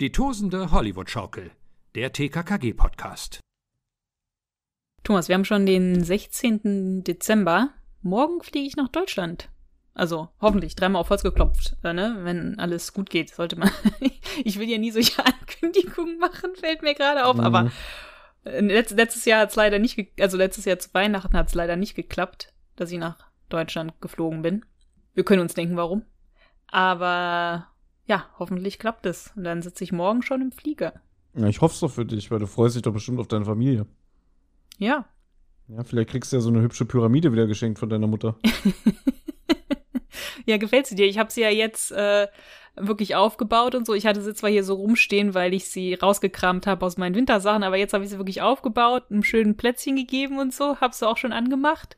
Die tosende Hollywood-Schaukel, der TKKG-Podcast. Thomas, wir haben schon den 16. Dezember. Morgen fliege ich nach Deutschland. Also hoffentlich dreimal auf Holz geklopft, äh, ne? wenn alles gut geht, sollte man. ich will ja nie solche Ankündigungen machen, fällt mir gerade auf. Mhm. Aber äh, letzt, letztes Jahr hat es leider nicht, also letztes Jahr zu Weihnachten hat es leider nicht geklappt, dass ich nach Deutschland geflogen bin. Wir können uns denken, warum. Aber ja, hoffentlich klappt es. Und dann sitze ich morgen schon im Flieger. Ja, ich hoffe es doch für dich, weil du freust dich doch bestimmt auf deine Familie. Ja. Ja, vielleicht kriegst du ja so eine hübsche Pyramide wieder geschenkt von deiner Mutter. ja, gefällt sie dir? Ich habe sie ja jetzt äh, wirklich aufgebaut und so. Ich hatte sie zwar hier so rumstehen, weil ich sie rausgekramt habe aus meinen Wintersachen, aber jetzt habe ich sie wirklich aufgebaut, einem schönen Plätzchen gegeben und so. Hab's du auch schon angemacht?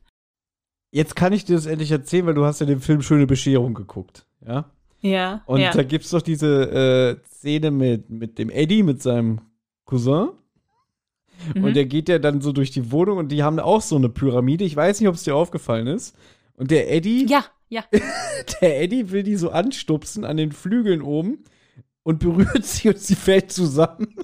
Jetzt kann ich dir das endlich erzählen, weil du hast ja den Film Schöne Bescherung geguckt, ja? Ja. Und ja. da gibt's doch diese äh, Szene mit, mit dem Eddie, mit seinem Cousin. Mhm. Und der geht ja dann so durch die Wohnung und die haben auch so eine Pyramide. Ich weiß nicht, ob es dir aufgefallen ist. Und der Eddie. Ja, ja. der Eddie will die so anstupsen an den Flügeln oben und berührt sie und sie fällt zusammen.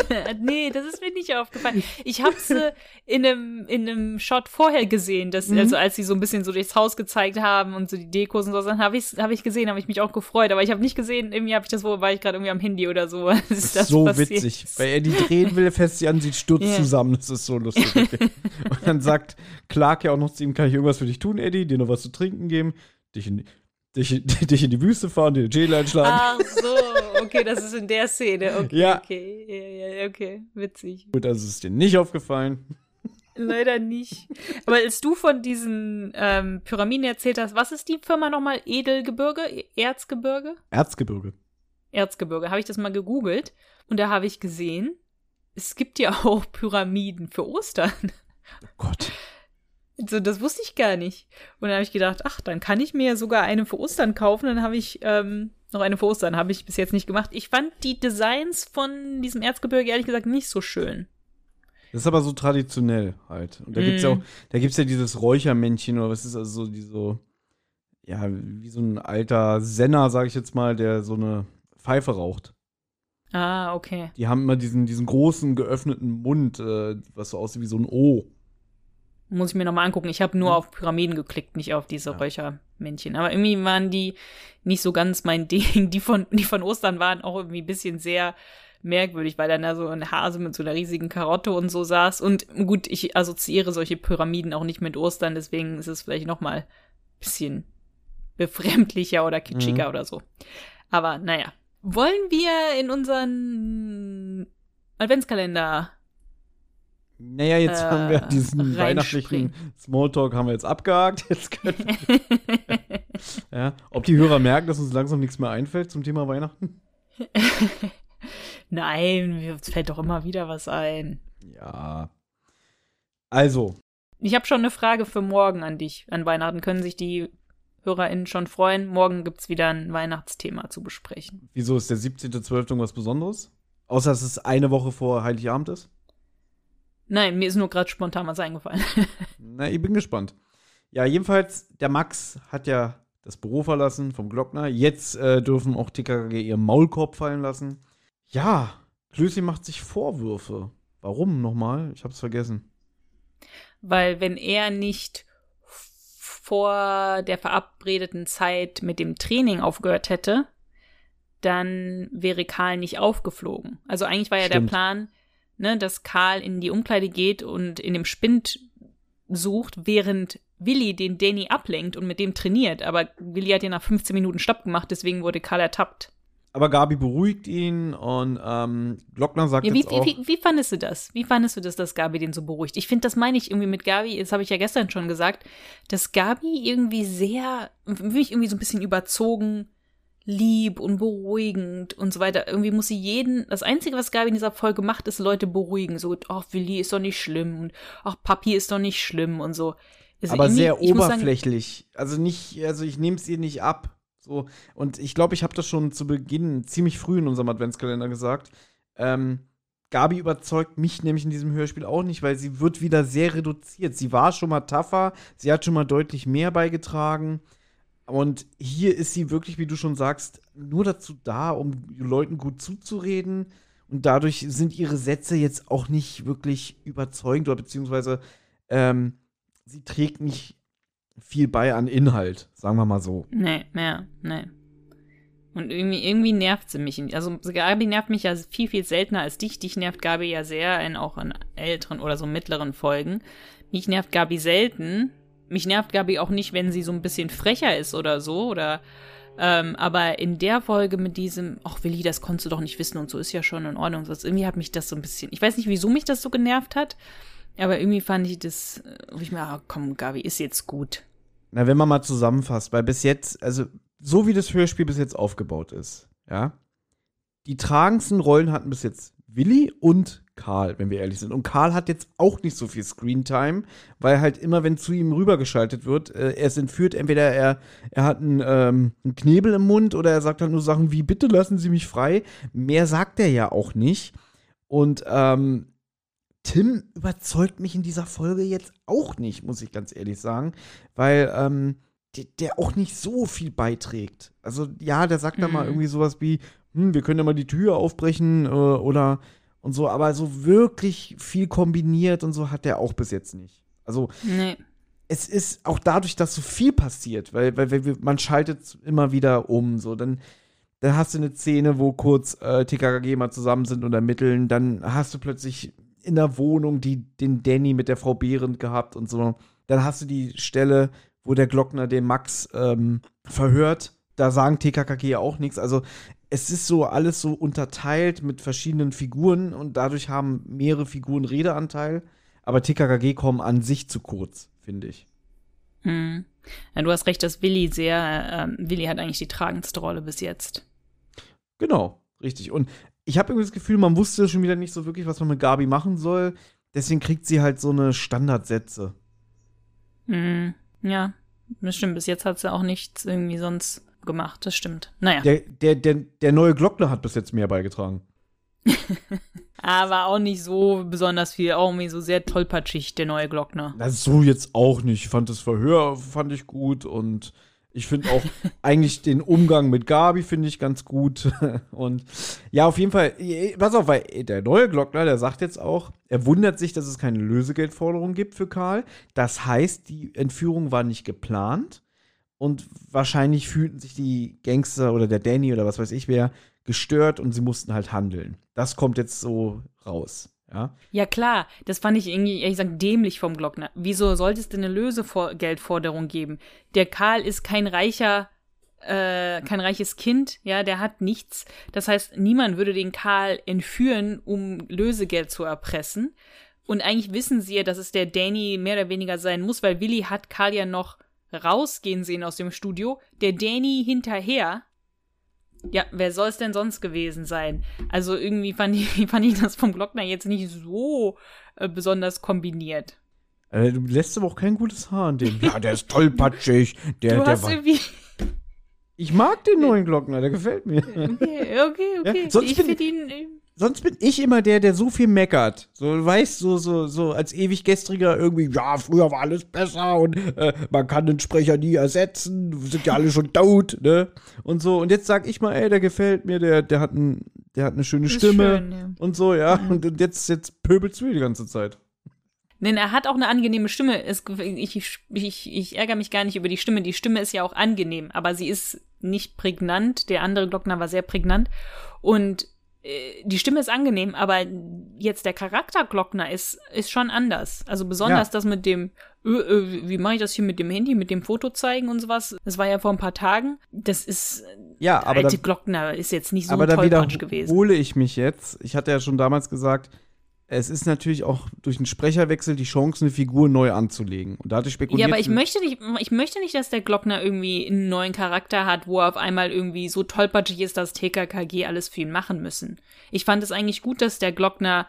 nee, das ist mir nicht aufgefallen. Ich habe sie in einem, in einem Shot vorher gesehen, dass, mhm. also als sie so ein bisschen so durchs Haus gezeigt haben und so die Dekos und so, dann habe ich hab ich gesehen, habe ich mich auch gefreut. Aber ich habe nicht gesehen, irgendwie habe ich das, wo war ich gerade irgendwie am Handy oder so. Das ist das so passiert. witzig. Weil er die drehen will, fässt sie an, sie stürzt yeah. zusammen. Das ist so lustig. und dann sagt Clark ja auch noch zu ihm, kann ich irgendwas für dich tun, Eddie? Dir noch was zu trinken geben? Dich in, dich, dich in die Wüste fahren, dir den Schädel einschlagen. Ach so, okay, das ist in der Szene. Okay, ja. okay, ja, okay, witzig. Gut, also ist dir nicht aufgefallen. Leider nicht. Aber als du von diesen ähm, Pyramiden erzählt hast, was ist die Firma nochmal? Edelgebirge? Erzgebirge? Erzgebirge. Erzgebirge. Habe ich das mal gegoogelt und da habe ich gesehen, es gibt ja auch Pyramiden für Ostern. Oh Gott. So, das wusste ich gar nicht. Und dann habe ich gedacht, ach, dann kann ich mir sogar eine für Ostern kaufen. Dann habe ich ähm, noch eine für Ostern. Habe ich bis jetzt nicht gemacht. Ich fand die Designs von diesem Erzgebirge ehrlich gesagt nicht so schön. Das ist aber so traditionell halt. Und da mm. gibt's ja auch, da gibt's ja dieses Räuchermännchen oder was ist also so, die so, ja, wie so ein alter Senner, sag ich jetzt mal, der so eine Pfeife raucht. Ah, okay. Die haben immer diesen, diesen großen geöffneten Mund, äh, was so aussieht wie so ein O. Muss ich mir nochmal angucken. Ich habe nur mhm. auf Pyramiden geklickt, nicht auf diese ja. Räuchermännchen. Aber irgendwie waren die nicht so ganz mein Ding. Die von, die von Ostern waren auch irgendwie ein bisschen sehr merkwürdig, weil dann da so ein Hase mit so einer riesigen Karotte und so saß. Und gut, ich assoziiere solche Pyramiden auch nicht mit Ostern, deswegen ist es vielleicht nochmal ein bisschen befremdlicher oder kitschiger mhm. oder so. Aber naja. Wollen wir in unseren Adventskalender naja, jetzt äh, haben wir diesen weihnachtlichen Smalltalk haben wir jetzt abgehakt. Jetzt ja, ob die Hörer merken, dass uns langsam nichts mehr einfällt zum Thema Weihnachten? Nein, uns fällt doch immer wieder was ein. Ja. Also. Ich habe schon eine Frage für morgen an dich. An Weihnachten können sich die HörerInnen schon freuen. Morgen gibt es wieder ein Weihnachtsthema zu besprechen. Wieso ist der 17.12. irgendwas Besonderes? Außer dass es eine Woche vor Heiligabend ist? Nein, mir ist nur gerade spontan was eingefallen. Na, ich bin gespannt. Ja, jedenfalls, der Max hat ja das Büro verlassen vom Glockner. Jetzt äh, dürfen auch TKG ihr Maulkorb fallen lassen. Ja, Klößchen macht sich Vorwürfe. Warum nochmal? Ich hab's vergessen. Weil wenn er nicht vor der verabredeten Zeit mit dem Training aufgehört hätte, dann wäre Karl nicht aufgeflogen. Also eigentlich war ja Stimmt. der Plan, ne, dass Karl in die Umkleide geht und in dem Spind sucht, während Willi den Danny ablenkt und mit dem trainiert. Aber Willi hat ja nach 15 Minuten Stopp gemacht, deswegen wurde Karl ertappt. Aber Gabi beruhigt ihn und ähm, Glockner sagt ja, wie, jetzt auch, wie, wie, fandest du das? Wie fandest du das, dass Gabi den so beruhigt? Ich finde, das meine ich irgendwie mit Gabi, das habe ich ja gestern schon gesagt, dass Gabi irgendwie sehr, wirklich irgendwie so ein bisschen überzogen lieb und beruhigend und so weiter. Irgendwie muss sie jeden, das Einzige, was Gabi in dieser Folge macht, ist Leute beruhigen. So, ach, Willi ist doch nicht schlimm und ach, Papi ist doch nicht schlimm und so. Also Aber sehr oberflächlich. Sagen, also nicht, also ich nehme es ihr nicht ab. So, und ich glaube, ich habe das schon zu Beginn ziemlich früh in unserem Adventskalender gesagt. Ähm, Gabi überzeugt mich nämlich in diesem Hörspiel auch nicht, weil sie wird wieder sehr reduziert. Sie war schon mal tougher, sie hat schon mal deutlich mehr beigetragen Und hier ist sie wirklich, wie du schon sagst, nur dazu da, um Leuten gut zuzureden. Und dadurch sind ihre Sätze jetzt auch nicht wirklich überzeugend oder beziehungsweise ähm, sie trägt nicht viel bei an Inhalt, sagen wir mal so. Nee, mehr, nee. Und irgendwie, irgendwie nervt sie mich. Also Gabi nervt mich ja viel, viel seltener als dich. Dich nervt Gabi ja sehr, in, auch in älteren oder so mittleren Folgen. Mich nervt Gabi selten. Mich nervt Gabi auch nicht, wenn sie so ein bisschen frecher ist oder so. Oder ähm, aber in der Folge mit diesem, ach Willi, das konntest du doch nicht wissen und so ist ja schon in Ordnung. Also irgendwie hat mich das so ein bisschen, ich weiß nicht, wieso mich das so genervt hat, aber irgendwie fand ich das, wo ich mir, ach komm, Gabi, ist jetzt gut. Na, wenn man mal zusammenfasst, weil bis jetzt, also so wie das Hörspiel bis jetzt aufgebaut ist, ja, die tragendsten Rollen hatten bis jetzt Willi und Karl, wenn wir ehrlich sind. Und Karl hat jetzt auch nicht so viel Screentime, weil halt immer, wenn zu ihm rübergeschaltet wird, äh, er ist entführt, entweder er, er hat einen, ähm, einen Knebel im Mund oder er sagt halt nur Sachen wie, bitte lassen Sie mich frei. Mehr sagt er ja auch nicht. Und ähm, Tim überzeugt mich in dieser Folge jetzt auch nicht, muss ich ganz ehrlich sagen, weil ähm, der, der, auch nicht so viel beiträgt. Also ja, der sagt mhm. da mal irgendwie sowas wie, hm, wir können ja mal die Tür aufbrechen äh, oder und so, aber so wirklich viel kombiniert und so hat der auch bis jetzt nicht. Also nee. es ist auch dadurch, dass so viel passiert, weil, weil, weil man schaltet immer wieder um, so dann dann hast du eine Szene, wo kurz äh, TKKG mal zusammen sind und ermitteln, dann hast du plötzlich in der Wohnung die, den Danny mit der Frau Behrendt gehabt und so. Dann hast du die Stelle, wo der Glockner den Max ähm, verhört. Da sagen TKKG auch nichts. Also es ist so alles so unterteilt mit verschiedenen Figuren und dadurch haben mehrere Figuren Redeanteil. Aber TKKG kommen an sich zu kurz, finde ich. Hm. Ja, du hast recht, dass Willi sehr, äh, Willi hat eigentlich die tragendste Rolle bis jetzt. Genau, richtig. Und ich habe irgendwie das Gefühl, man wusste schon wieder nicht so wirklich, was man mit Gabi machen soll. Deswegen kriegt sie halt so eine Standardsätze. Hm. Ja, das stimmt. Bis jetzt hat sie auch nichts irgendwie sonst gemacht, das stimmt. Naja. Der, der, der, der neue Glockner hat bis jetzt mehr beigetragen. Aber auch nicht so besonders viel, auch irgendwie so sehr tollpatschig, der neue Glockner. Das so jetzt auch nicht. Ich fand das Verhör, fand ich gut und ich finde auch eigentlich den Umgang mit Gabi finde ich ganz gut. Und ja, auf jeden Fall, pass auf, weil der neue Glockner, der sagt jetzt auch, er wundert sich, dass es keine Lösegeldforderung gibt für Karl. Das heißt, die Entführung war nicht geplant. Und wahrscheinlich fühlten sich die Gangster oder der Danny oder was weiß ich wer gestört und sie mussten halt handeln. Das kommt jetzt so raus. Ja, ja klar, das fand ich irgendwie, ehrlich gesagt, dämlich vom Glockner. Wieso sollte es denn eine Lösegeldforderung geben? Der Karl ist kein reicher, äh, kein reiches Kind, ja, der hat nichts. Das heißt, niemand würde den Karl entführen, um Lösegeld zu erpressen. Und eigentlich wissen sie ja, dass es der Danny mehr oder weniger sein muss, weil Willi hat Karl ja noch rausgehen sehen aus dem Studio, der Danny hinterher. Ja, wer soll es denn sonst gewesen sein? Also irgendwie fand ich, fand ich das vom Glockner jetzt nicht so äh, besonders kombiniert. Äh, du lässt aber auch kein gutes Haar an dem. Ja, der ist tollpatschig. Der, du der hast irgendwie. Ich mag den neuen Glockner, der gefällt mir. Okay, okay, okay. Ja, sonst ich finde ihn äh, sonst bin ich immer der, der so viel meckert. So, du weißt, so, so, so als ewig gestriger irgendwie, ja, früher war alles besser und äh, man kann den Sprecher nie ersetzen, sind ja alle schon tot, ne? Und so. Und jetzt sag ich mal, ey, der gefällt mir, der, der hat ein, der hat eine schöne Stimme schön, ja. und so, ja. Mhm. Und, und jetzt, jetzt pöbelst du die ganze Zeit. Denn er hat auch eine angenehme Stimme. Es, ich, ich, ich ärgere mich gar nicht über die Stimme. Die Stimme ist ja auch angenehm, aber sie ist nicht prägnant. Der andere Glockner war sehr prägnant. Und die Stimme ist angenehm, aber jetzt der Charakter Glockner ist, ist schon anders. Also besonders ja. das mit dem, äh, äh, wie mache ich das hier mit dem Handy, mit dem Foto zeigen und sowas. Das war ja vor ein paar Tagen. Das ist, ja, aber alte da, Glockner ist jetzt nicht so aber tollpatsch gewesen. Aber da wiederhole ich mich jetzt. Ich hatte ja schon damals gesagt, es ist natürlich auch durch einen Sprecherwechsel die Chance, eine Figur neu anzulegen. Und da hatte ich spekuliert. Ja, aber ich möchte nicht, ich möchte nicht, dass der Glockner irgendwie einen neuen Charakter hat, wo er auf einmal irgendwie so tollpatschig ist, dass TKKG alles für ihn machen müssen. Ich fand es eigentlich gut, dass der Glockner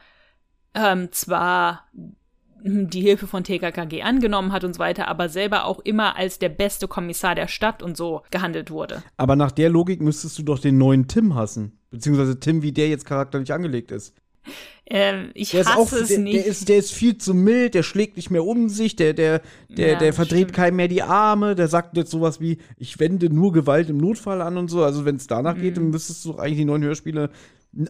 ähm, zwar die Hilfe von TKKG angenommen hat und so weiter, aber selber auch immer als der beste Kommissar der Stadt und so gehandelt wurde. Aber nach der Logik müsstest du doch den neuen Tim hassen. Beziehungsweise Tim, wie der jetzt charakterlich angelegt ist. Ähm, ich Der ist hasse auch, es der, nicht. der ist, der ist viel zu mild, der schlägt nicht mehr um sich, der, der, der, Ja, der verdreht stimmt. keinem mehr die Arme, der sagt jetzt sowas wie, ich wende nur Gewalt im Notfall an und so. Also wenn es danach geht, Mhm. dann müsstest du doch eigentlich die neuen Hörspiele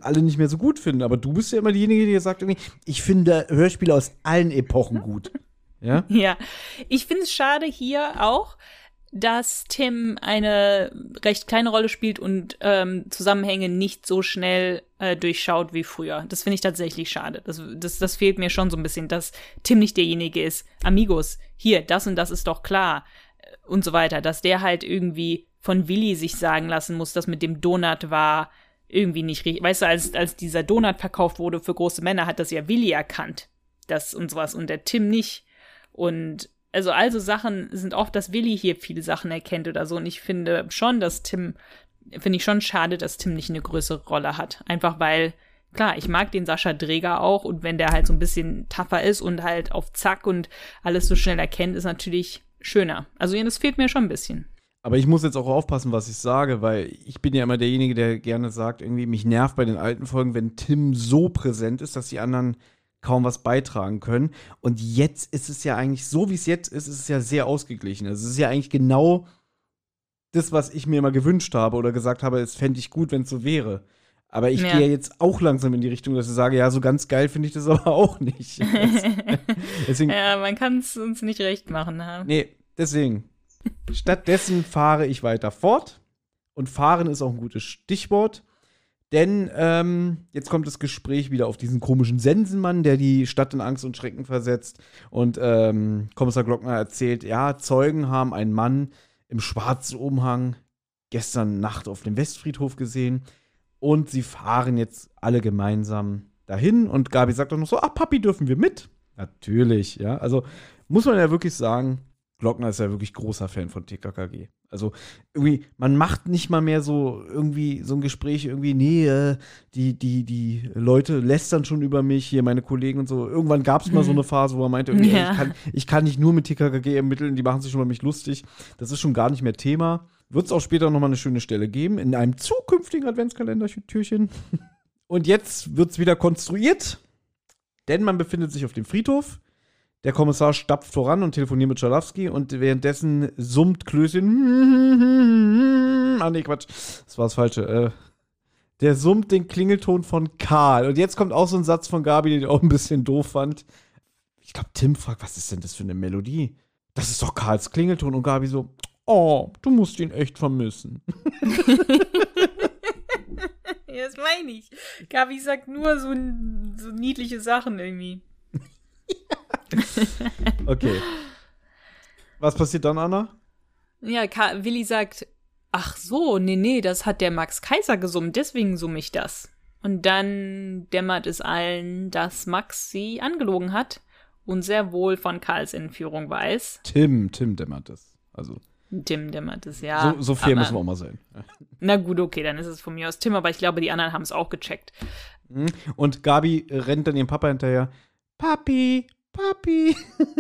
alle nicht mehr so gut finden. Aber du bist ja immer diejenige, die sagt irgendwie, ich finde Hörspiele aus allen Epochen gut. Ja? Ja, ich finde es schade hier auch, dass Tim eine recht kleine Rolle spielt und ähm, Zusammenhänge nicht so schnell äh, durchschaut wie früher. Das finde ich tatsächlich schade. Das, das, das fehlt mir schon so ein bisschen, dass Tim nicht derjenige ist. Amigos, hier, das und das ist doch klar äh, und so weiter. Dass der halt irgendwie von Willi sich sagen lassen muss, dass mit dem Donut war irgendwie nicht richtig. Weißt du, als, als dieser Donut verkauft wurde für große Männer, hat das ja Willi erkannt. Das und sowas und der Tim nicht. Und also also Sachen sind oft, dass Willi hier viele Sachen erkennt oder so. Und ich finde schon, dass Tim, finde ich schon schade, dass Tim nicht eine größere Rolle hat. Einfach weil, klar, ich mag den Sascha Dreger auch und wenn der halt so ein bisschen tougher ist und halt auf Zack und alles so schnell erkennt, ist natürlich schöner. Also das fehlt mir schon ein bisschen. Aber ich muss jetzt auch aufpassen, was ich sage, weil ich bin ja immer derjenige, der gerne sagt, irgendwie mich nervt bei den alten Folgen, wenn Tim so präsent ist, dass die anderen kaum was beitragen können. Und jetzt ist es ja eigentlich, so wie es jetzt ist, ist es ja sehr ausgeglichen. Also es ist ja eigentlich genau das, was ich mir immer gewünscht habe oder gesagt habe, es fände ich gut, wenn es so wäre. Aber ich Ja. gehe ja jetzt auch langsam in die Richtung, dass ich sage, ja, so ganz geil finde ich das aber auch nicht. Deswegen, Ja, man kann es uns nicht recht machen. Ne? Nee, deswegen. Stattdessen fahre ich weiter fort. Und fahren ist auch ein gutes Stichwort. Denn ähm, jetzt kommt das Gespräch wieder auf diesen komischen Sensenmann, der die Stadt in Angst und Schrecken versetzt. Und ähm, Kommissar Glockner erzählt, ja, Zeugen haben einen Mann im schwarzen Umhang gestern Nacht auf dem Westfriedhof gesehen. Und sie fahren jetzt alle gemeinsam dahin. Und Gabi sagt auch noch so, ach, Papi, dürfen wir mit? Natürlich, ja. Also muss man ja wirklich sagen, Glockner ist ja wirklich großer Fan von TKKG. Also irgendwie, man macht nicht mal mehr so irgendwie so ein Gespräch irgendwie, nee, äh, die, die, die Leute lästern schon über mich, hier meine Kollegen und so. Irgendwann gab es mal so Mhm. eine Phase, wo er meinte, Ja. ich, kann, ich kann nicht nur mit TKKG ermitteln, die machen sich schon über mich lustig. Das ist schon gar nicht mehr Thema. Wird es auch später noch mal eine schöne Stelle geben, in einem zukünftigen Adventskalender-Türchen. Und jetzt wird es wieder konstruiert, denn man befindet sich auf dem Friedhof. Der Kommissar stapft voran und telefoniert mit Schalowski und währenddessen summt Klößchen. Ah, nee, Quatsch. Das war das Falsche. Äh, der summt den Klingelton von Karl. Und jetzt kommt auch so ein Satz von Gabi, den ich auch ein bisschen doof fand. Ich glaube, Tim fragt, was ist denn das für eine Melodie? Das ist doch Karls Klingelton. Und Gabi so, oh, du musst ihn echt vermissen. Ja, das meine ich. Gabi sagt nur so, so niedliche Sachen irgendwie. Okay. Was passiert dann, Anna? Ja, Ka Willi sagt, ach so, nee, nee, das hat der Max Kaiser gesummt, deswegen summe ich das. Und dann dämmert es allen, dass Max sie angelogen hat und sehr wohl von Karls Entführung weiß. Tim, Tim dämmert es. Also, Tim dämmert es, ja. so, so fair aber- müssen wir auch mal sein. Na gut, okay, dann ist es von mir aus Tim, aber ich glaube, die anderen haben es auch gecheckt. Mhm. Und Gabi rennt dann ihrem Papa hinterher. Papi, Papi.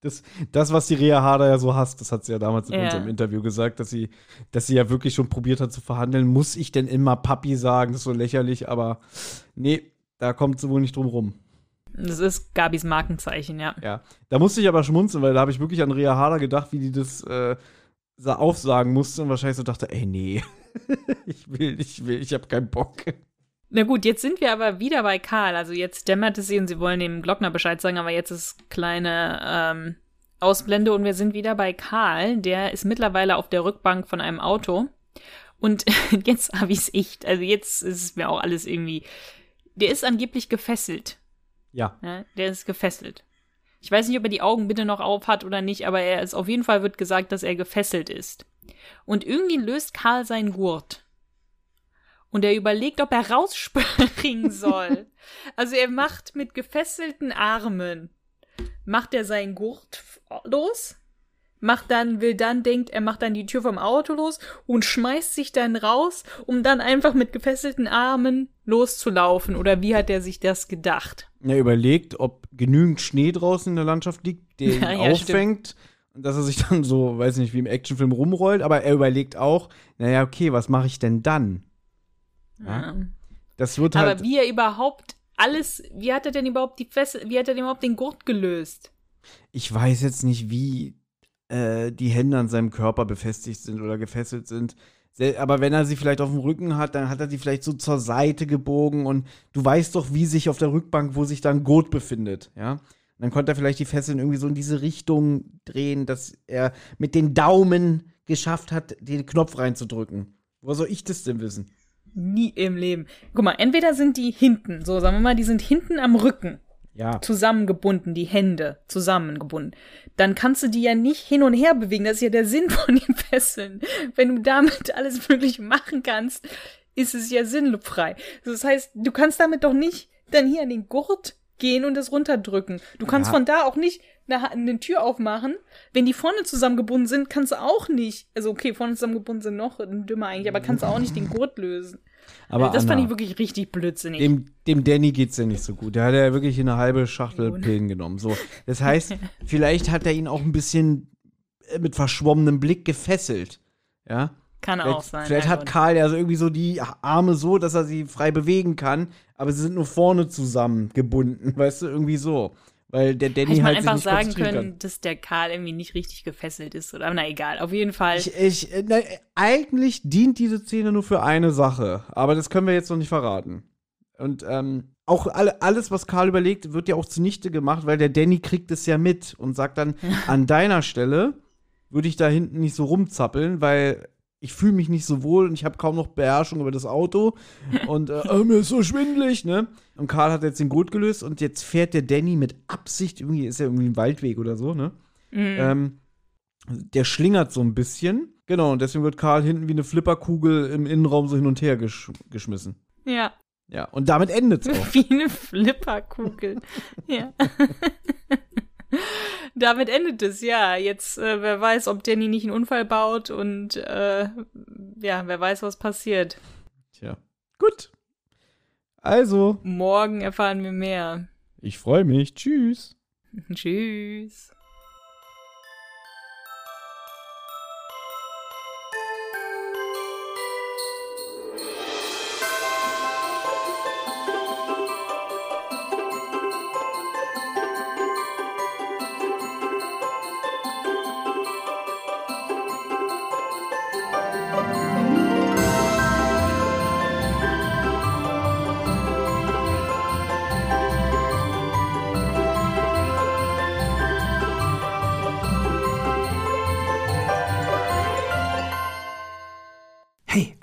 Das, das, was die Rea Harder ja so hasst, das hat sie ja damals in Ja. unserem Interview gesagt, dass sie, dass sie ja wirklich schon probiert hat zu verhandeln. Muss ich denn immer Papi sagen? Das ist so lächerlich, aber nee, da kommt sie wohl nicht drum rum. Das ist Gabis Markenzeichen, ja. Ja. Da musste ich aber schmunzeln, weil da habe ich wirklich an Rea Harder gedacht, wie die das äh, sa- aufsagen musste und wahrscheinlich so dachte, ey, nee, ich will, ich will, ich habe keinen Bock. Na gut, jetzt sind wir aber wieder bei Karl. Also jetzt dämmert es sie und sie wollen dem Glockner Bescheid sagen, aber jetzt ist kleine ähm, Ausblende und wir sind wieder bei Karl. Der ist mittlerweile auf der Rückbank von einem Auto. Und jetzt habe ich es echt, also jetzt ist es mir auch alles irgendwie. Der ist angeblich gefesselt. Ja. Ja, der ist gefesselt. Ich weiß nicht, ob er die Augen bitte noch auf hat oder nicht, aber er ist auf jeden Fall wird gesagt, dass er gefesselt ist. Und irgendwie löst Karl seinen Gurt. Und er überlegt, ob er rausspringen soll. also er macht mit gefesselten Armen, macht er seinen Gurt los, macht dann, will dann, denkt, er macht dann die Tür vom Auto los und schmeißt sich dann raus, um dann einfach mit gefesselten Armen loszulaufen. Oder wie hat er sich das gedacht? Er überlegt, ob genügend Schnee draußen in der Landschaft liegt, der ihn Ja, ja, auffängt. Und dass er sich dann so, weiß nicht, wie im Actionfilm rumrollt. Aber er überlegt auch, naja, okay, was mache ich denn dann? Ja. Das wird halt. Aber wie er überhaupt alles, wie hat er denn überhaupt die Fessel, wie hat er denn überhaupt den Gurt gelöst? Ich weiß jetzt nicht, wie äh, die Hände an seinem Körper befestigt sind oder gefesselt sind. Aber wenn er sie vielleicht auf dem Rücken hat, dann hat er sie vielleicht so zur Seite gebogen und du weißt doch, wie sich auf der Rückbank, wo sich dann Gurt befindet, ja. Und dann konnte er vielleicht die Fesseln irgendwie so in diese Richtung drehen, dass er mit den Daumen geschafft hat, den Knopf reinzudrücken. Wo soll ich das denn wissen? Nie im Leben. Guck mal, entweder sind die hinten, so sagen wir mal, die sind hinten am Rücken. Ja. Zusammengebunden, die Hände zusammengebunden. Dann kannst du die ja nicht hin und her bewegen. Das ist ja der Sinn von den Fesseln. Wenn du damit alles Mögliche machen kannst, ist es ja sinnfrei. Das heißt, du kannst damit doch nicht dann hier an den Gurt gehen und es runterdrücken. Du kannst ja. von da auch nicht eine, eine Tür aufmachen. Wenn die vorne zusammengebunden sind, kannst du auch nicht. Also okay, vorne zusammengebunden sind noch dümmer eigentlich, aber kannst du auch nicht den Gurt lösen. Aber also das Anna, fand ich wirklich richtig blödsinnig. Dem, dem Danny geht's ja nicht so gut. Der hat ja wirklich eine halbe Schachtel oh. Pillen genommen. So, das heißt, vielleicht hat er ihn auch ein bisschen äh, mit verschwommenem Blick gefesselt. Ja. Kann vielleicht, auch sein. Vielleicht hat Karl ja so irgendwie so die Arme so, dass er sie frei bewegen kann, aber sie sind nur vorne zusammengebunden, weißt du, irgendwie so. Weil der Danny Hätte halt man einfach sagen können, kann. dass der Karl irgendwie nicht richtig gefesselt ist. Oder, na egal, auf jeden Fall. Ich, ich, na, eigentlich dient diese Szene nur für eine Sache, aber das können wir jetzt noch nicht verraten. Und ähm, auch alle, alles, was Karl überlegt, wird ja auch zunichte gemacht, weil der Danny kriegt es ja mit und sagt dann, an deiner Stelle würde ich da hinten nicht so rumzappeln, weil ich fühle mich nicht so wohl und ich habe kaum noch Beherrschung über das Auto und äh, äh, mir ist so schwindelig, ne? Und Karl hat jetzt den Gurt gelöst und jetzt fährt der Danny mit Absicht, irgendwie ist er irgendwie ein Waldweg oder so, ne? Mhm. Ähm, der schlingert so ein bisschen. Genau, und deswegen wird Karl hinten wie eine Flipperkugel im Innenraum so hin und her gesch geschmissen. Ja. Ja, und damit endet es auch. Wie eine Flipperkugel. ja. Damit endet es, ja. Jetzt, äh, wer weiß, ob Danny nicht einen Unfall baut und äh, ja, wer weiß, was passiert. Tja. Gut. Also. Morgen erfahren wir mehr. Ich freue mich. Tschüss. Tschüss.